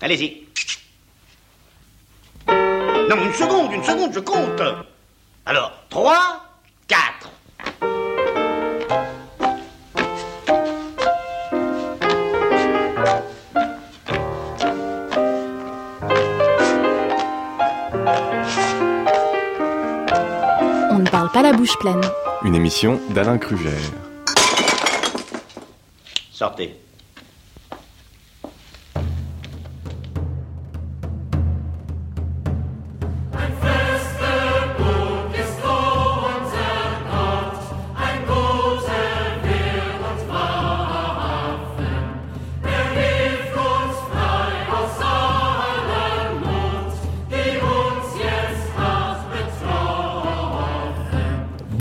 Allez-y. Non, une seconde, une seconde, je compte. Alors, 3, 4. On ne parle pas la bouche pleine. Une émission d'Alain Krugère. Sortez.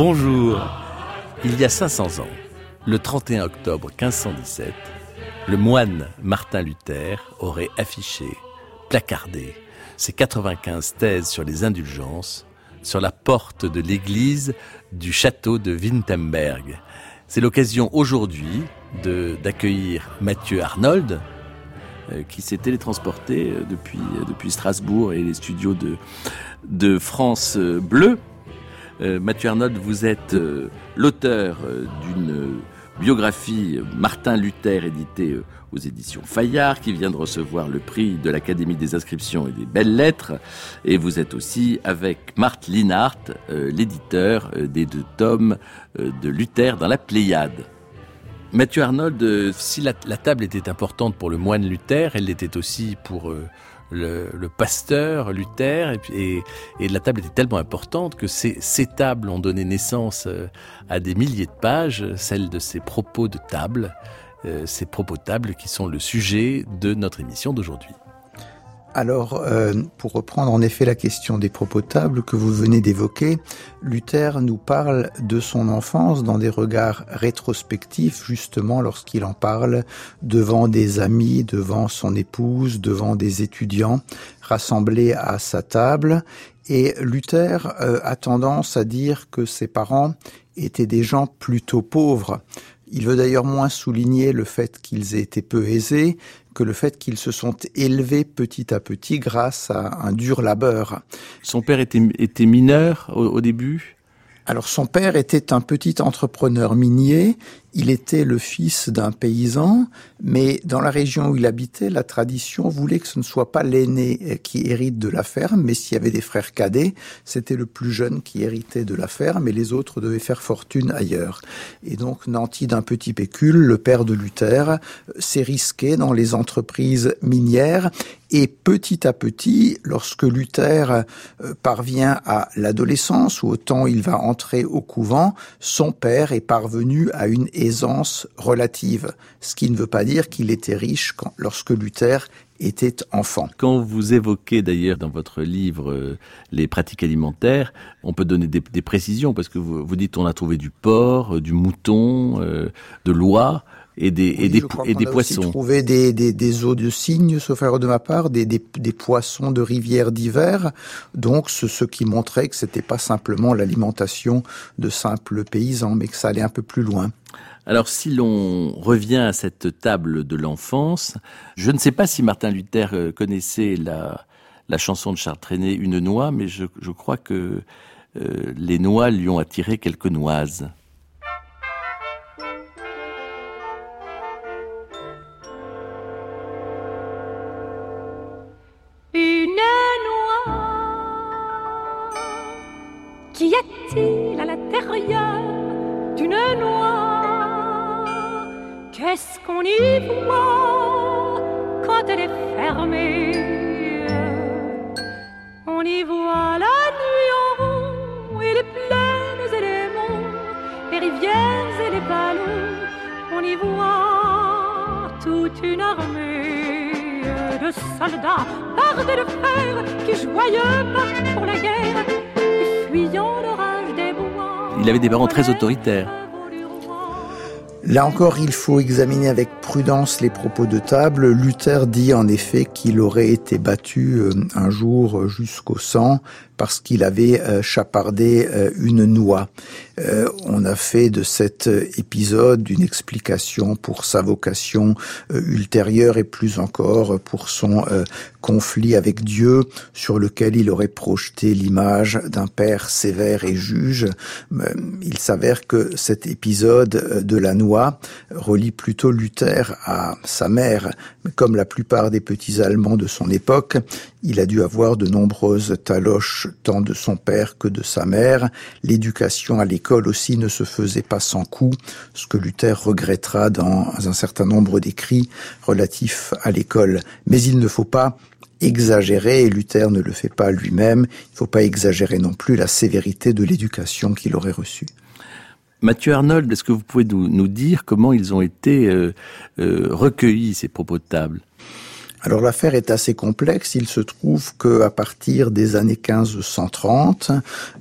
Bonjour. Il y a 500 ans, le 31 octobre 1517, le moine Martin Luther aurait affiché, placardé, ses 95 thèses sur les indulgences sur la porte de l'église du château de Wittenberg. C'est l'occasion aujourd'hui d'accueillir Mathieu Arnold, euh, qui s'est télétransporté euh, depuis, euh, depuis Strasbourg et les studios de, de France Bleu. Mathieu Arnold, vous êtes l'auteur d'une biographie Martin Luther éditée aux éditions Fayard, qui vient de recevoir le prix de l'Académie des inscriptions et des belles lettres. Et vous êtes aussi avec Marthe Linhart, l'éditeur des deux tomes de Luther dans la Pléiade. Mathieu Arnold, si la, table était importante pour le moine Luther, elle l'était aussi pour le, pasteur Luther, et, et, la table était tellement importante que ces, ces, tables ont donné naissance à des milliers de pages, celles de ces propos de table, ces propos de table qui sont le sujet de notre émission d'aujourd'hui. Alors, euh, pour reprendre en effet la question des propos tables que vous venez d'évoquer, Luther nous parle de son enfance dans des regards rétrospectifs, justement lorsqu'il en parle devant des amis, devant son épouse, devant des étudiants rassemblés à sa table. Et Luther euh, a tendance à dire que ses parents étaient des gens plutôt pauvres. Il veut d'ailleurs moins souligner le fait qu'ils aient été peu aisés que le fait qu'ils se sont élevés petit à petit grâce à un dur labeur. Son père était, était mineur au, au début? Alors son père était un petit entrepreneur minier, il était le fils d'un paysan, mais dans la région où il habitait, la tradition voulait que ce ne soit pas l'aîné qui hérite de la ferme, mais s'il y avait des frères cadets, c'était le plus jeune qui héritait de la ferme et les autres devaient faire fortune ailleurs. Et donc, nanti d'un petit pécule, le père de Luther s'est risqué dans les entreprises minières et petit à petit, lorsque Luther euh, parvient à l'adolescence, ou autant il va entrer au couvent, son père est parvenu à une relative, ce qui ne veut pas dire qu'il était riche lorsque Luther était enfant. Quand vous évoquez d'ailleurs dans votre livre euh, les pratiques alimentaires, on peut donner des, précisions parce que vous, dites on a trouvé du porc, euh, du mouton, de l'oie et des, et des, et des poissons. On a trouvé des, des, des os de cygne, sauf erreur de ma part, des, des, des poissons de rivière d'hiver. Donc, ce, ce qui montrait que c'était pas simplement l'alimentation de simples paysans, mais que ça allait un peu plus loin. Alors si l'on revient à cette table de l'enfance, je ne sais pas si Martin Luther euh, connaissait la, la chanson de Charles Trenet, Une noix, mais je, je crois que euh, les noix lui ont attiré quelques noises. Il avait des parents très autoritaires. Là encore, il faut examiner avec prudence les propos de table. Luther dit en effet qu'il aurait été battu euh, un jour jusqu'au sang parce qu'il avait euh, chapardé euh, une noix. Euh, on a fait de cet épisode une explication pour sa vocation ultérieure et plus encore pour son conflit avec Dieu sur lequel il aurait projeté l'image d'un père sévère et juge. Il s'avère que cet épisode de la noix relie plutôt Luther à sa mère. Comme la plupart des petits Allemands de son époque, il a dû avoir de nombreuses taloches tant de son père que de sa mère. L'éducation à l'école aussi ne se faisait pas sans coup, ce que Luther regrettera dans un certain nombre d'écrits relatifs à l'école. Mais il ne faut pas exagérer, et Luther ne le fait pas lui-même, il ne faut pas exagérer non plus la sévérité de l'éducation qu'il aurait reçue. Mathieu Arnold, est-ce que vous pouvez nous, dire comment ils ont été euh, euh, recueillis, ces propos de table? Alors l'affaire est assez complexe. Il se trouve que à partir des années 1530,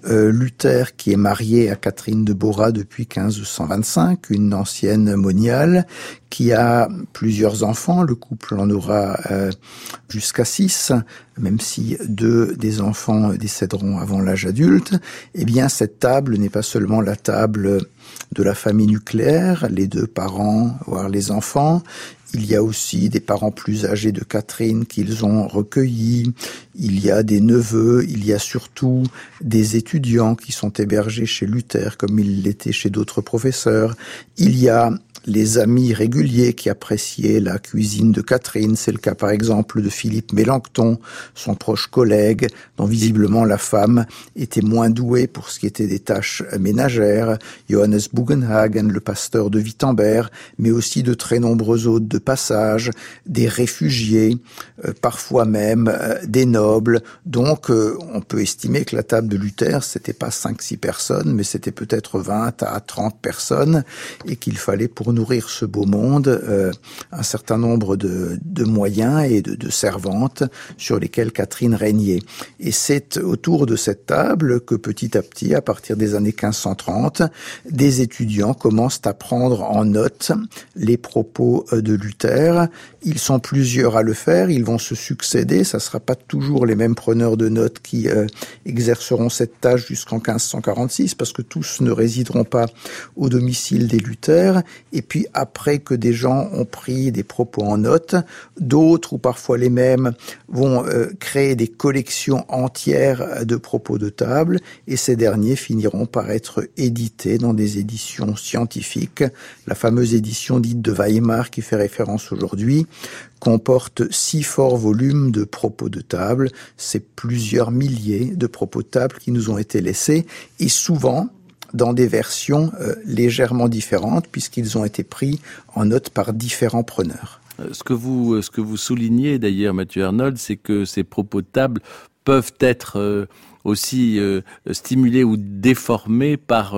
euh, Luther, qui est marié à Catherine de Bora depuis 1525, une ancienne moniale, qui a plusieurs enfants, le couple en aura euh, jusqu'à six, même si deux des enfants décéderont avant l'âge adulte, eh bien cette table n'est pas seulement la table de la famille nucléaire, les deux parents, voire les enfants, il y a aussi des parents plus âgés de Catherine qu'ils ont recueillis. Il y a des neveux. Il y a surtout des étudiants qui sont hébergés chez Luther comme il l'était chez d'autres professeurs. Il y a les amis réguliers qui appréciaient la cuisine de Catherine. C'est le cas par exemple de Philippe Mélenchon, son proche collègue, dont visiblement la femme était moins douée pour ce qui était des tâches ménagères. Johannes Bugenhagen, le pasteur de Wittenberg, mais aussi de très nombreux autres de passage, des réfugiés, euh, parfois même euh, des nobles. Donc euh, on peut estimer que la table de Luther, c'était pas 5-6 personnes, mais c'était peut-être 20 à 30 personnes et qu'il fallait pour nourrir ce beau monde euh, un certain nombre de, moyens et de, servantes sur lesquelles Catherine régnait. Et c'est autour de cette table que petit à petit, à partir des années 1530, des étudiants commencent à prendre en note les propos euh, de Luther. Ils sont plusieurs à le faire, ils vont se succéder, ça sera pas toujours les mêmes preneurs de notes qui euh, exerceront cette tâche jusqu'en 1546 parce que tous ne résideront pas au domicile des Luther puis après que des gens ont pris des propos en note, d'autres, ou parfois les mêmes, vont euh, créer des collections entières de propos de table, et ces derniers finiront par être édités dans des éditions scientifiques. La fameuse édition dite de Weimar qui fait référence aujourd'hui comporte six forts volumes de propos de table. C'est plusieurs milliers de propos de table qui nous ont été laissés, et souvent, dans des versions euh, légèrement différentes puisqu'ils ont été pris en note par différents preneurs. Euh, ce que vous, euh, ce que vous soulignez d'ailleurs, Mathieu Arnold, c'est que ces propos de table peuvent être aussi stimulés ou déformés par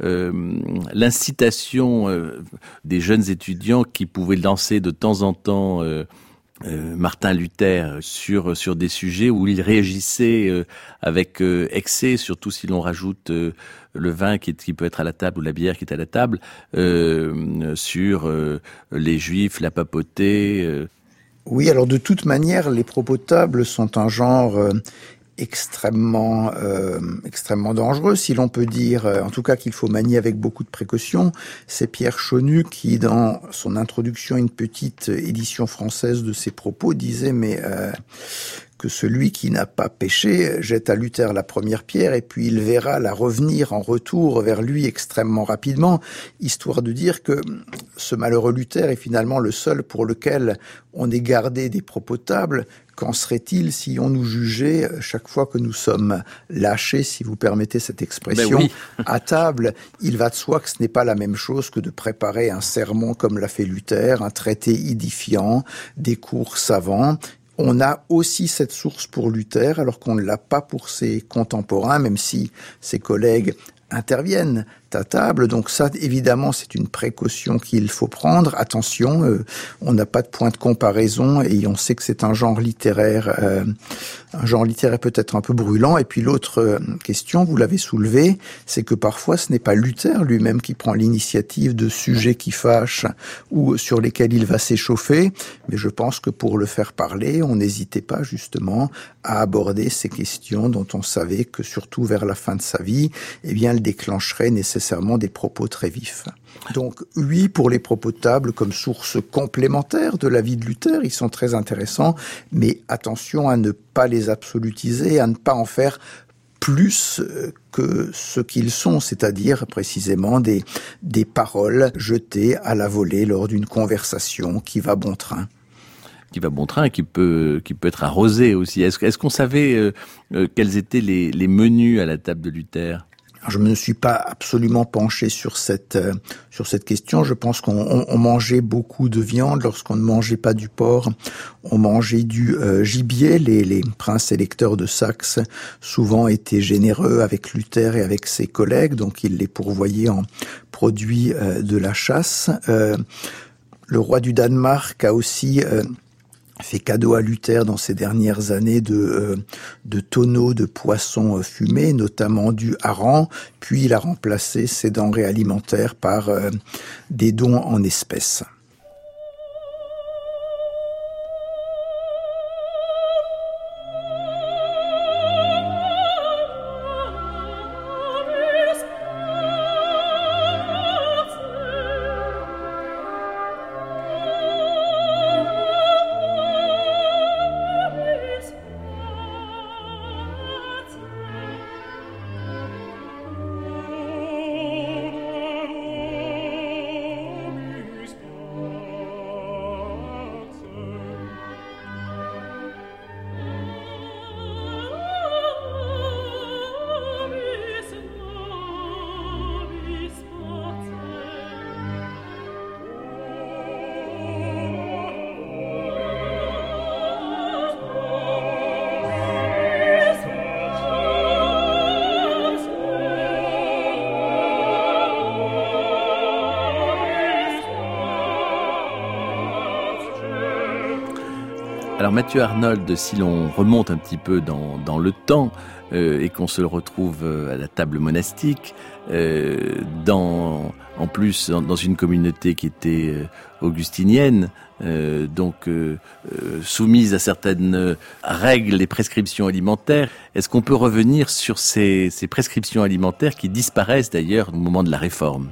l'incitation des jeunes étudiants qui pouvaient lancer de temps en temps euh, Martin Luther sur sur des sujets où il réagissait euh, avec euh, excès, surtout si l'on rajoute le vin qui, qui, peut être à la table ou la bière qui est à la table, sur les juifs, la papauté. Oui, alors de toute manière, les propos de sont un genre extrêmement euh, extrêmement dangereux, si l'on peut dire, euh, en tout cas qu'il faut manier avec beaucoup de précaution. C'est Pierre Chonu qui, dans son introduction à une petite édition française de ses propos, disait mais euh, que celui qui n'a pas péché jette à Luther la première pierre et puis il verra la revenir en retour vers lui extrêmement rapidement, histoire de dire que ce malheureux Luther est finalement le seul pour lequel on ait gardé des propos tables. Qu'en serait-il si on nous jugeait chaque fois que nous sommes lâchés, si vous permettez cette expression, ben à table? Il va de soi que ce n'est pas la même chose que de préparer un sermon comme l'a fait Luther, un traité édifiant, des cours savants, on a aussi cette source pour Luther, alors qu'on ne l'a pas pour ses contemporains, même si ses collègues interviennent à table. Donc ça, évidemment, c'est une précaution qu'il faut prendre. Attention, euh, on n'a pas de point de comparaison et on sait que c'est un genre littéraire, euh, un genre littéraire peut-être un peu brûlant. Et puis l'autre euh, question, vous l'avez soulevé, c'est que parfois ce n'est pas Luther lui-même qui prend l'initiative de sujets qui fâchent ou sur lesquels il va s'échauffer, mais je pense que pour le faire parler, on n'hésitait pas justement à aborder ces questions dont on savait que surtout vers la fin de sa vie, eh bien, elle déclencherait nécessairement des propos très vifs. Donc oui, pour les propos de table comme source complémentaire de la vie de Luther, ils sont très intéressants, mais attention à ne pas les absolutiser, à ne pas en faire plus euh, que ce qu'ils sont, c'est-à-dire précisément des, des paroles jetées à la volée lors d'une conversation qui va bon train qui va bon train, qui peut qui peut être arrosé aussi. Est-ce est qu'on savait euh, euh, quels étaient les, les menus à la table de Luther? Je ne me suis pas absolument penché sur cette euh, sur cette question. Je pense qu'on mangeait beaucoup de viande lorsqu'on ne mangeait pas du porc. On mangeait du euh, gibier. Les, les princes électeurs de Saxe souvent étaient généreux avec Luther et avec ses collègues, donc ils les pourvoyaient en produits euh, de la chasse. le roi du Danemark a aussi fait cadeau à Luther dans ces dernières années de, euh, de tonneaux de poissons euh, fumés, notamment du hareng, puis il a remplacé ces denrées alimentaires par euh, des dons en espèces. Alors Mathieu Arnold, si l'on remonte un petit peu dans, le temps euh, et qu'on se retrouve euh, à la table monastique, euh, en plus dans, une communauté qui était augustinienne, donc soumise à certaines règles et prescriptions alimentaires, est-ce qu'on peut revenir sur ces, ces prescriptions alimentaires qui disparaissent d'ailleurs au moment de la réforme?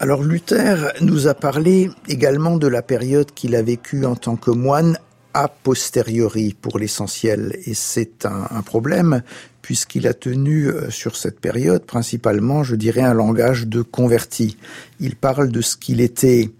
Alors Luther nous a parlé également de la période qu'il a vécue en tant que moine a posteriori pour l'essentiel. Et c'est un, problème puisqu'il a tenu euh, sur cette période principalement, je dirais, un langage de converti. Il parle de ce qu'il était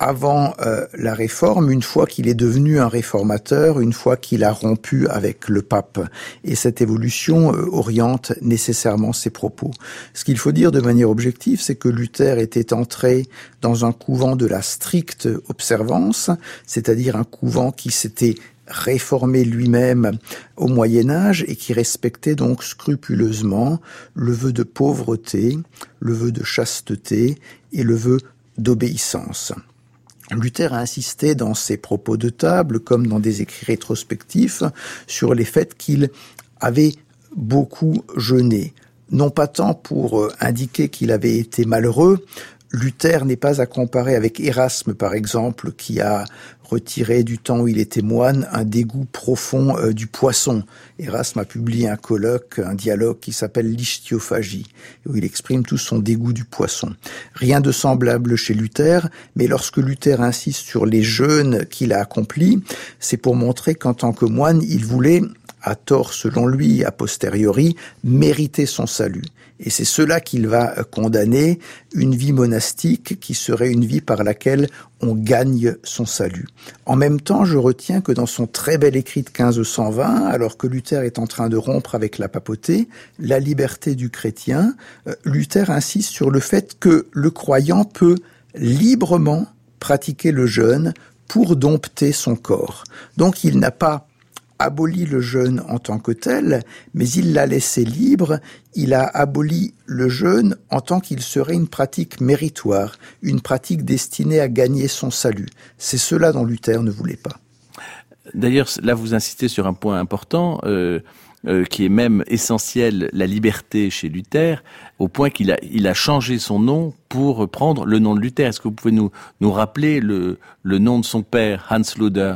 avant euh, la réforme, une fois qu'il est devenu un réformateur, une fois qu'il a rompu avec le pape. Et cette évolution euh, oriente nécessairement ses propos. Ce qu'il faut dire de manière objective, c'est que Luther était entré dans un couvent de la stricte observance, c'est-à-dire un couvent qui s'était réformé lui-même au Moyen Âge et qui respectait donc scrupuleusement le vœu de pauvreté, le vœu de chasteté et le vœu d'obéissance. Luther a insisté dans ses propos de table, comme dans des écrits rétrospectifs, sur les faits qu'il avait beaucoup jeûné. Non pas tant pour euh, indiquer qu'il avait été malheureux, Luther n'est pas à comparer avec Erasme, par exemple, qui a retiré du temps où il était moine un dégoût profond euh, du poisson. Erasme a publié un colloque, un dialogue qui s'appelle l'ichthyophagie, où il exprime tout son dégoût du poisson. Rien de semblable chez Luther, mais lorsque Luther insiste sur les jeûnes qu'il a accomplis, c'est pour montrer qu'en tant que moine, il voulait à tort selon lui, a posteriori, mériter son salut. Et c'est cela qu'il va condamner, une vie monastique qui serait une vie par laquelle on gagne son salut. En même temps, je retiens que dans son très bel écrit de 1520, alors que Luther est en train de rompre avec la papauté, la liberté du chrétien, euh, Luther insiste sur le fait que le croyant peut librement pratiquer le jeûne pour dompter son corps. Donc il n'a pas aboli le jeûne en tant que tel, mais il l'a laissé libre, il a aboli le jeûne en tant qu'il serait une pratique méritoire, une pratique destinée à gagner son salut. C'est cela dont Luther ne voulait pas. D'ailleurs, là, vous insistez sur un point important. Euh, euh, qui est même essentiel, la liberté chez Luther, au point qu'il a, changé son nom pour prendre le nom de Luther. Est-ce que vous pouvez nous, rappeler le, le nom de son père, Hans Luder?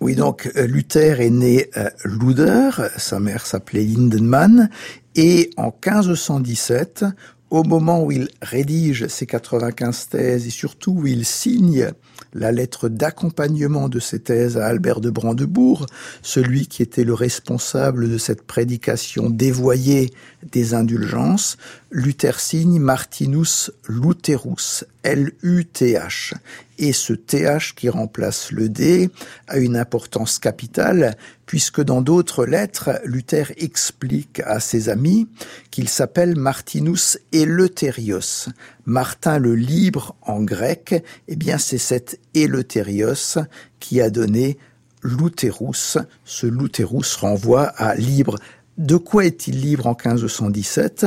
Oui, donc euh, Luther est né euh, Luder, sa mère s'appelait Lindenmann, et en 1517, au moment où il rédige ses 95 thèses et surtout où il signe la lettre d'accompagnement de ces thèses à Albert de Brandebourg, celui qui était le responsable de cette prédication dévoyée des indulgences, Luther signe Martinus Lutherus, L-U-T-H. Et ce TH qui remplace le D a une importance capitale puisque dans d'autres lettres, Luther explique à ses amis qu'il s'appelle Martinus Eleutherios. Martin le libre en grec, eh bien c'est cet Eleutherios qui a donné Lutherus. Ce Lutherus renvoie à libre. De quoi est-il libre en 1517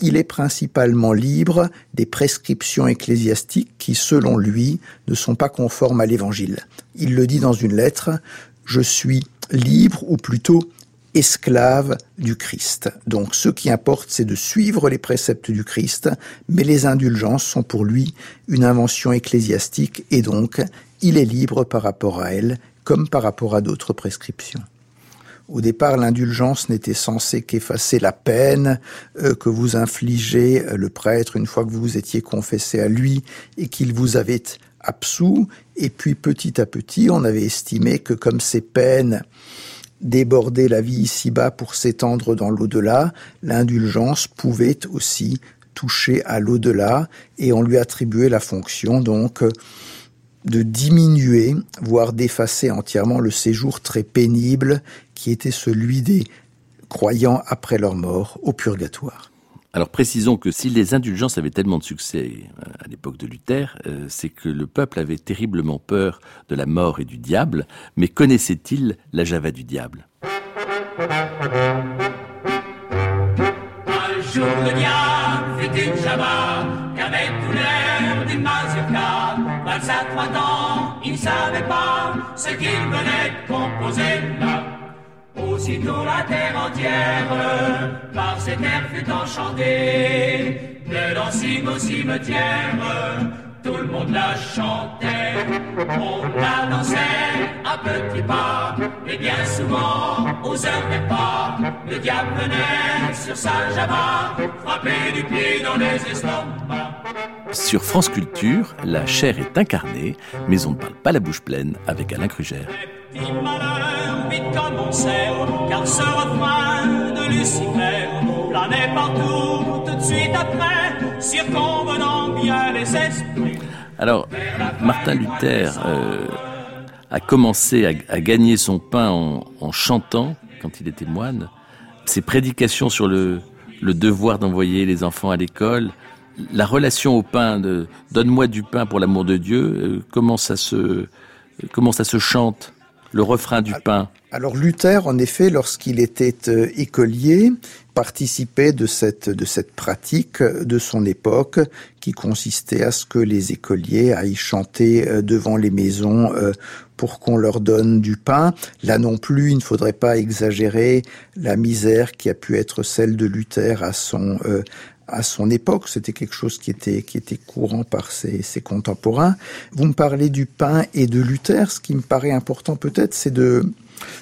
Il est principalement libre des prescriptions ecclésiastiques qui, selon lui, ne sont pas conformes à l'Évangile. Il le dit dans une lettre, Je suis libre, ou plutôt esclave du Christ. Donc ce qui importe, c'est de suivre les préceptes du Christ, mais les indulgences sont pour lui une invention ecclésiastique, et donc il est libre par rapport à elles, comme par rapport à d'autres prescriptions. Au départ, l'indulgence n'était censée qu'effacer la peine euh, que vous infligez euh, le prêtre une fois que vous vous étiez confessé à lui et qu'il vous avait absous. Et puis petit à petit, on avait estimé que comme ces peines débordaient la vie ici-bas pour s'étendre dans l'au-delà, l'indulgence pouvait aussi toucher à l'au-delà et on lui attribuait la fonction donc de diminuer, voire d'effacer entièrement le séjour très pénible qui était celui des croyants après leur mort au purgatoire. Alors précisons que si les indulgences avaient tellement de succès euh, à l'époque de Luther, euh, c'est que le peuple avait terriblement peur de la mort et du diable, mais connaissait-il la java du diable? Un jour le diable fit une java qu'avec tout l'air d'une mazurka. Vingt-cinq ans, il ne savait pas ce qu'il venait de composer là. Aussitôt la terre entière par cet air fut enchantée. De l'ancien au cimetière, tout le monde la chantait. On la dansait à petits pas, et bien souvent aux heures des pas, le diable venait sur sa java, frapper du pied dans les estomacs. Sur France Culture, la chair est incarnée, mais on ne parle pas la bouche pleine avec Alain Krugère. Car ce refrain de Lucifer planait partout tout de suite après, bien les. Alors, Martin Luther euh, a commencé à, gagner son pain en, chantant quand il était moine. Ses prédications sur le, le devoir d'envoyer les enfants à l'école, la relation au pain de donne-moi du pain pour l'amour de Dieu, euh, comment ça se comment ça se chante? Le refrain du pain Alors Luther, en effet, lorsqu'il était euh, écolier, participait de cette, de cette pratique de son époque qui consistait à ce que les écoliers aillent chanter euh, devant les maisons euh, pour qu'on leur donne du pain. Là non plus, il ne faudrait pas exagérer la misère qui a pu être celle de Luther à son, à son époque, c'était quelque chose qui était, qui était courant par ses, ses, contemporains. Vous me parlez du pain et de Luther. Ce qui me paraît important peut-être, c'est de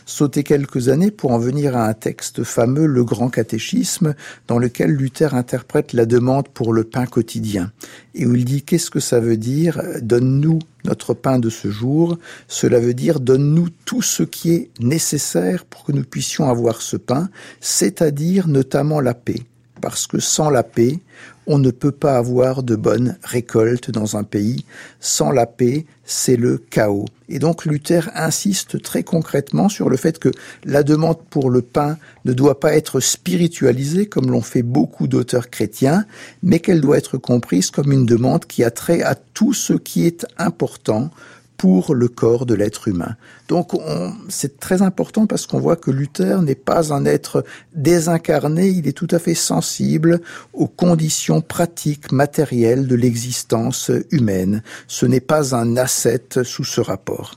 sauter quelques années pour en venir à un texte fameux, le Grand Catéchisme, dans lequel Luther interprète la demande pour le pain quotidien. Et où il dit qu'est-ce que ça veut dire Donne-nous notre pain de ce jour? Cela veut dire donne-nous tout ce qui est nécessaire pour que nous puissions avoir ce pain, c'est-à-dire notamment la paix parce que sans la paix, on ne peut pas avoir de bonnes récoltes dans un pays. Sans la paix, c'est le chaos. Et donc Luther insiste très concrètement sur le fait que la demande pour le pain ne doit pas être spiritualisée comme l'ont fait beaucoup d'auteurs chrétiens, mais qu'elle doit être comprise comme une demande qui a trait à tout ce qui est important pour le corps de l'être humain. Donc c'est très important parce qu'on voit que Luther n'est pas un être désincarné, il est tout à fait sensible aux conditions pratiques, matérielles de l'existence humaine. Ce n'est pas un ascète sous ce rapport.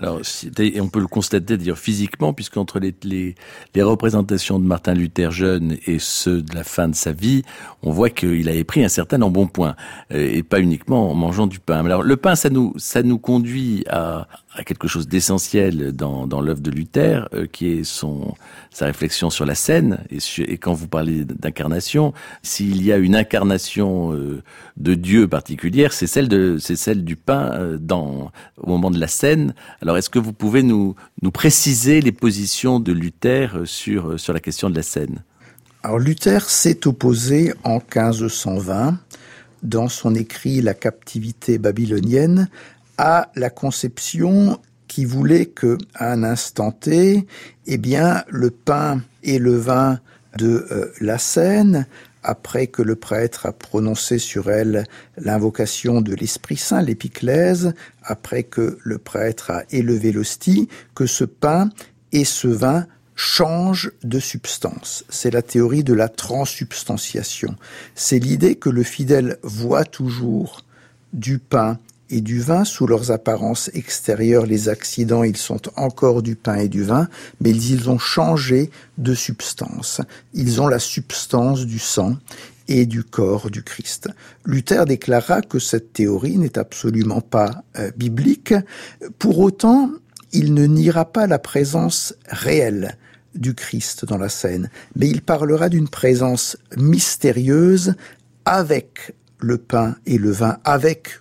Alors, et on peut le constater d'ailleurs physiquement, puisqu'entre les, les, les, représentations de Martin Luther jeune et ceux de la fin de sa vie, on voit qu'il avait pris un certain embonpoint, euh, et pas uniquement en mangeant du pain. Alors, le pain, ça nous, ça nous conduit à, à quelque chose d'essentiel dans, l'œuvre de Luther, euh, qui est son sa réflexion sur la scène. Et, quand vous parlez d'incarnation, s'il y a une incarnation euh, de Dieu particulière, c'est celle c'est celle du pain euh, dans au moment de la scène. Alors, est-ce que vous pouvez nous nous préciser les positions de Luther sur sur la question de la scène? Alors, Luther s'est opposé en 1520 dans son écrit La captivité babylonienne à la conception qui voulait que, à un instant T, eh bien, le pain et le vin de euh, la scène, après que le prêtre a prononcé sur elle l'invocation de l'Esprit Saint, l'épiclèse, après que le prêtre a élevé l'hostie, que ce pain et ce vin changent de substance. C'est la théorie de la transsubstantiation. C'est l'idée que le fidèle voit toujours du pain et du vin sous leurs apparences extérieures. Les accidents, ils sont encore du pain et du vin, mais ils ont changé de substance. Ils ont la substance du sang et du corps du Christ. Luther déclara que cette théorie n'est absolument pas euh, biblique. Pour autant, il ne niera pas la présence réelle du Christ dans la scène, mais il parlera d'une présence mystérieuse avec le pain et le vin, avec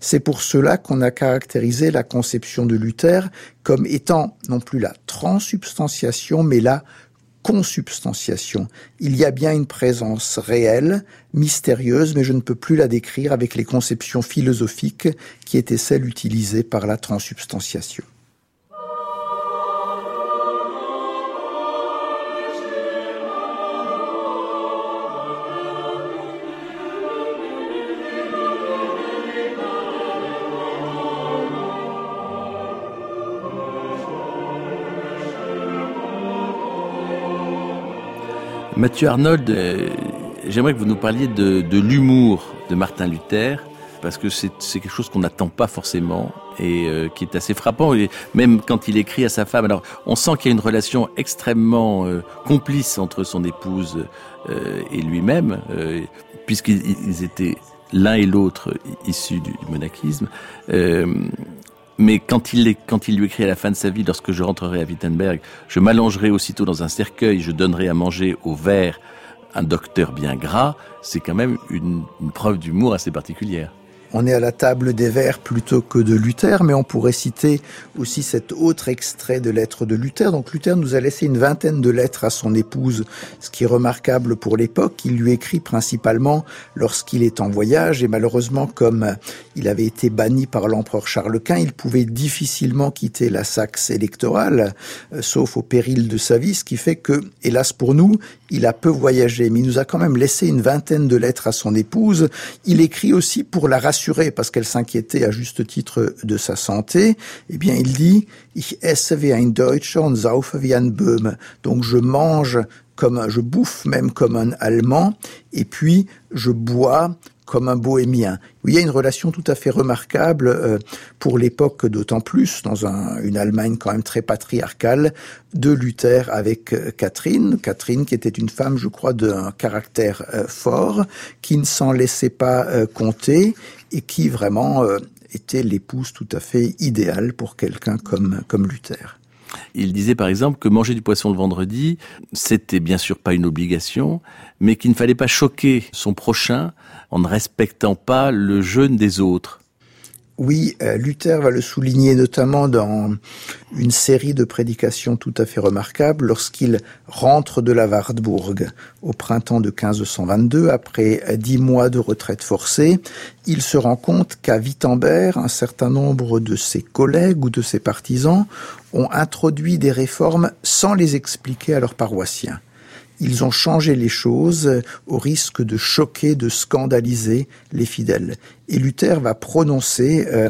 c'est pour cela qu'on a caractérisé la conception de Luther comme étant non plus la transsubstantiation, mais la consubstantiation. Il y a bien une présence réelle, mystérieuse, mais je ne peux plus la décrire avec les conceptions philosophiques qui étaient celles utilisées par la transsubstantiation. Mathieu Arnold, euh, j'aimerais que vous nous parliez de, l'humour de Martin Luther, parce que c'est quelque chose qu'on n'attend pas forcément et euh, qui est assez frappant. Et même quand il écrit à sa femme, alors on sent qu'il y a une relation extrêmement euh, complice entre son épouse et lui-même, puisqu'ils étaient l'un et l'autre issus du, monachisme. Mais quand il, lui écrit à la fin de sa vie, lorsque je rentrerai à Wittenberg, je m'allongerai aussitôt dans un cercueil, je donnerai à manger au verre un docteur bien gras, c'est quand même une preuve d'humour assez particulière. On est à la table des vers plutôt que de Luther, mais on pourrait citer aussi cet autre extrait de lettres de Luther. Donc Luther nous a laissé une vingtaine de lettres à son épouse, ce qui est remarquable pour l'époque. Il lui écrit principalement lorsqu'il est en voyage et malheureusement comme il avait été banni par l'empereur Charles Quint, il pouvait difficilement quitter la Saxe électorale, euh, sauf au péril de sa vie, ce qui fait que, hélas pour nous, il a peu voyagé, mais il nous a quand même laissé une vingtaine de lettres à son épouse. Il écrit aussi pour la rassurer, parce qu'elle s'inquiétait à juste titre de sa santé. Eh bien, il dit, ich esse wie ein Deutscher und saufe wie ein Böhme. Donc, je mange comme je bouffe même comme un Allemand, et puis je bois comme un bohémien. Il y a une relation tout à fait remarquable euh, pour l'époque, d'autant plus dans une Allemagne quand même très patriarcale, de Luther avec euh, Catherine. Catherine qui était une femme, je crois, d'un caractère euh, fort, qui ne s'en laissait pas compter et qui vraiment était l'épouse tout à fait idéale pour quelqu'un comme, comme Luther. Il disait par exemple que manger du poisson le vendredi, c'était bien sûr pas une obligation, mais qu'il ne fallait pas choquer son prochain en ne respectant pas le jeûne des autres. Oui, euh, Luther va le souligner notamment dans une série de prédications tout à fait remarquables lorsqu'il rentre de la Wartburg au printemps de 1522 après dix mois de retraite forcée. Il se rend compte qu'à Wittenberg, un certain nombre de ses collègues ou de ses partisans ont introduit des réformes sans les expliquer à leurs paroissiens ils ont changé les choses au risque de choquer, de scandaliser les fidèles. Et Luther va prononcer euh,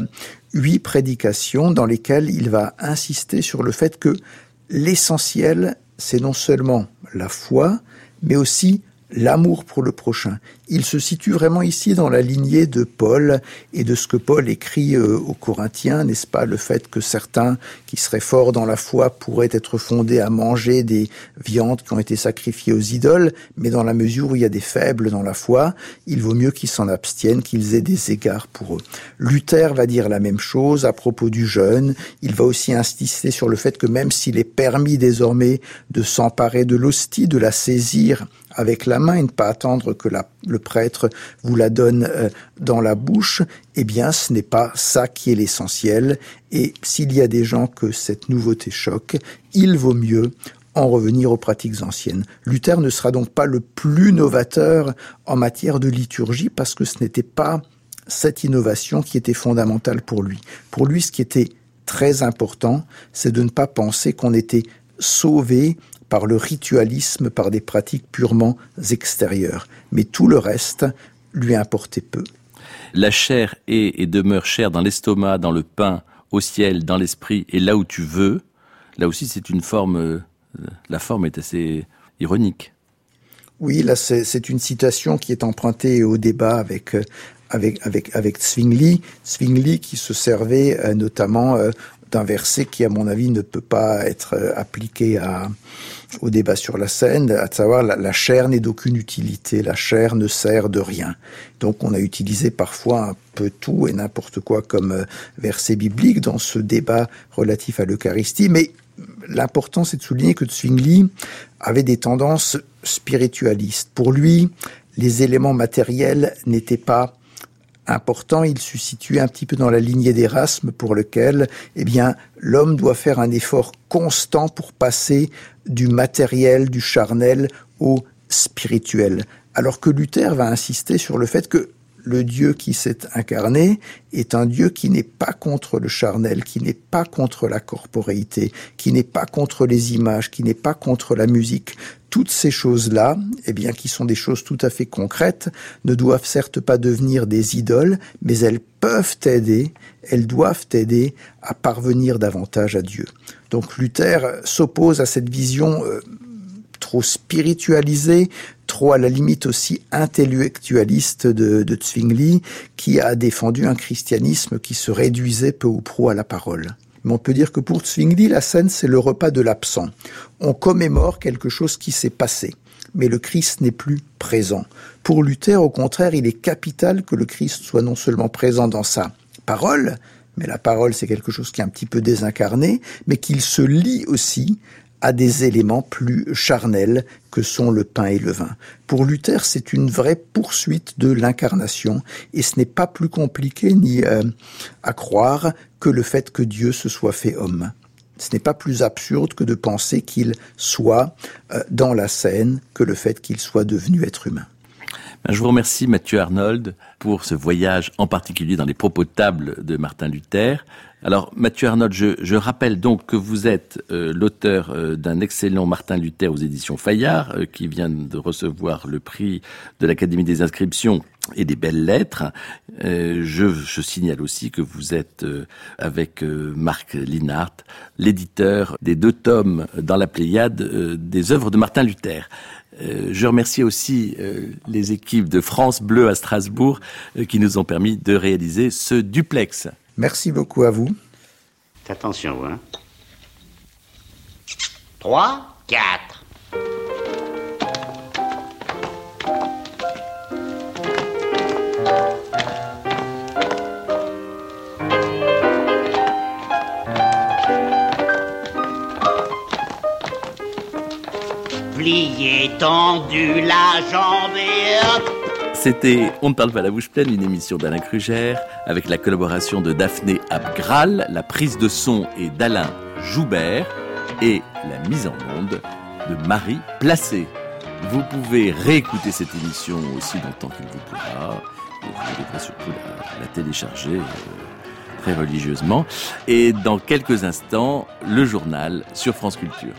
huit prédications dans lesquelles il va insister sur le fait que l'essentiel, c'est non seulement la foi, mais aussi l'amour pour le prochain. Il se situe vraiment ici dans la lignée de Paul et de ce que Paul écrit euh, aux Corinthiens, n'est-ce pas Le fait que certains qui seraient forts dans la foi pourraient être fondés à manger des viandes qui ont été sacrifiées aux idoles, mais dans la mesure où il y a des faibles dans la foi, il vaut mieux qu'ils s'en abstiennent, qu'ils aient des égards pour eux. Luther va dire la même chose à propos du jeûne. Il va aussi insister sur le fait que même s'il est permis désormais de s'emparer de l'hostie, de la saisir avec la main et ne pas attendre que le prêtre vous la donne euh, dans la bouche, eh bien ce n'est pas ça qui est l'essentiel. Et s'il y a des gens que cette nouveauté choque, il vaut mieux en revenir aux pratiques anciennes. Luther ne sera donc pas le plus novateur en matière de liturgie parce que ce n'était pas cette innovation qui était fondamentale pour lui. Pour lui, ce qui était très important, c'est de ne pas penser qu'on était sauvé par le ritualisme, par des pratiques purement extérieures. Mais tout le reste lui importait peu. La chair est et demeure chère dans l'estomac, dans le pain, au ciel, dans l'esprit et là où tu veux. Là aussi, c'est une forme. Euh, la forme est assez ironique. Oui, là, c'est une citation qui est empruntée au débat avec euh, avec avec avec Zwingli, Zwingli qui se servait euh, notamment d'un verset qui, à mon avis, ne peut pas être appliqué à au débat sur la scène, à savoir la, chair n'est d'aucune utilité, la chair ne sert de rien. Donc on a utilisé parfois un peu tout et n'importe quoi comme euh, verset biblique dans ce débat relatif à l'Eucharistie, mais l'important c'est de souligner que Zwingli avait des tendances spiritualistes. Pour lui, les éléments matériels n'étaient pas important, il se situe un petit peu dans la lignée d'Erasme pour lequel, eh l'homme doit faire un effort constant pour passer du matériel, du charnel au spirituel. Alors que Luther va insister sur le fait que le Dieu qui s'est incarné est un Dieu qui n'est pas contre le charnel, qui n'est pas contre la corporéité, qui n'est pas contre les images, qui n'est pas contre la musique. Toutes ces choses-là, eh bien, qui sont des choses tout à fait concrètes, ne doivent certes pas devenir des idoles, mais elles peuvent aider, elles doivent aider à parvenir davantage à Dieu. Donc Luther s'oppose à cette vision euh, trop spiritualisée, à la limite aussi intellectualiste de, de Zwingli, qui a défendu un christianisme qui se réduisait peu ou prou à la parole. Mais on peut dire que pour Zwingli, la scène, c'est le repas de l'absent. On commémore quelque chose qui s'est passé, mais le Christ n'est plus présent. Pour Luther, au contraire, il est capital que le Christ soit non seulement présent dans sa parole, mais la parole, c'est quelque chose qui est un petit peu désincarné, mais qu'il se lie aussi à des éléments plus charnels que sont le pain et le vin. Pour Luther, c'est une vraie poursuite de l'incarnation et ce n'est pas plus compliqué ni euh, à croire que le fait que Dieu se soit fait homme. Ce n'est pas plus absurde que de penser qu'il soit euh, dans la scène que le fait qu'il soit devenu être humain. Ben, je vous remercie Mathieu Arnold pour ce voyage en particulier dans les propos de table de Martin Luther. Alors, Mathieu Arnold, je, rappelle donc que vous êtes euh, l'auteur euh, d'un excellent Martin Luther aux éditions Fayard, euh, qui vient de recevoir le prix de l'Académie des inscriptions et des belles lettres. Je, je, signale aussi que vous êtes avec Marc Linhart, l'éditeur des deux tomes dans la Pléiade des œuvres de Martin Luther. Je remercie aussi les équipes de France Bleu à Strasbourg qui nous ont permis de réaliser ce duplex. Merci beaucoup à vous. Attention, hein. 3, 4. Et c'était On ne parle pas la bouche pleine, une émission d'Alain Krugère, avec la collaboration de Daphné Abgral, la prise de son est d'Alain Joubert et la mise en onde de Marie Placé. Vous pouvez réécouter cette émission aussi longtemps qu'il vous plaira. vous devrez surtout la, télécharger euh, très religieusement. Et dans quelques instants, le journal sur France Culture.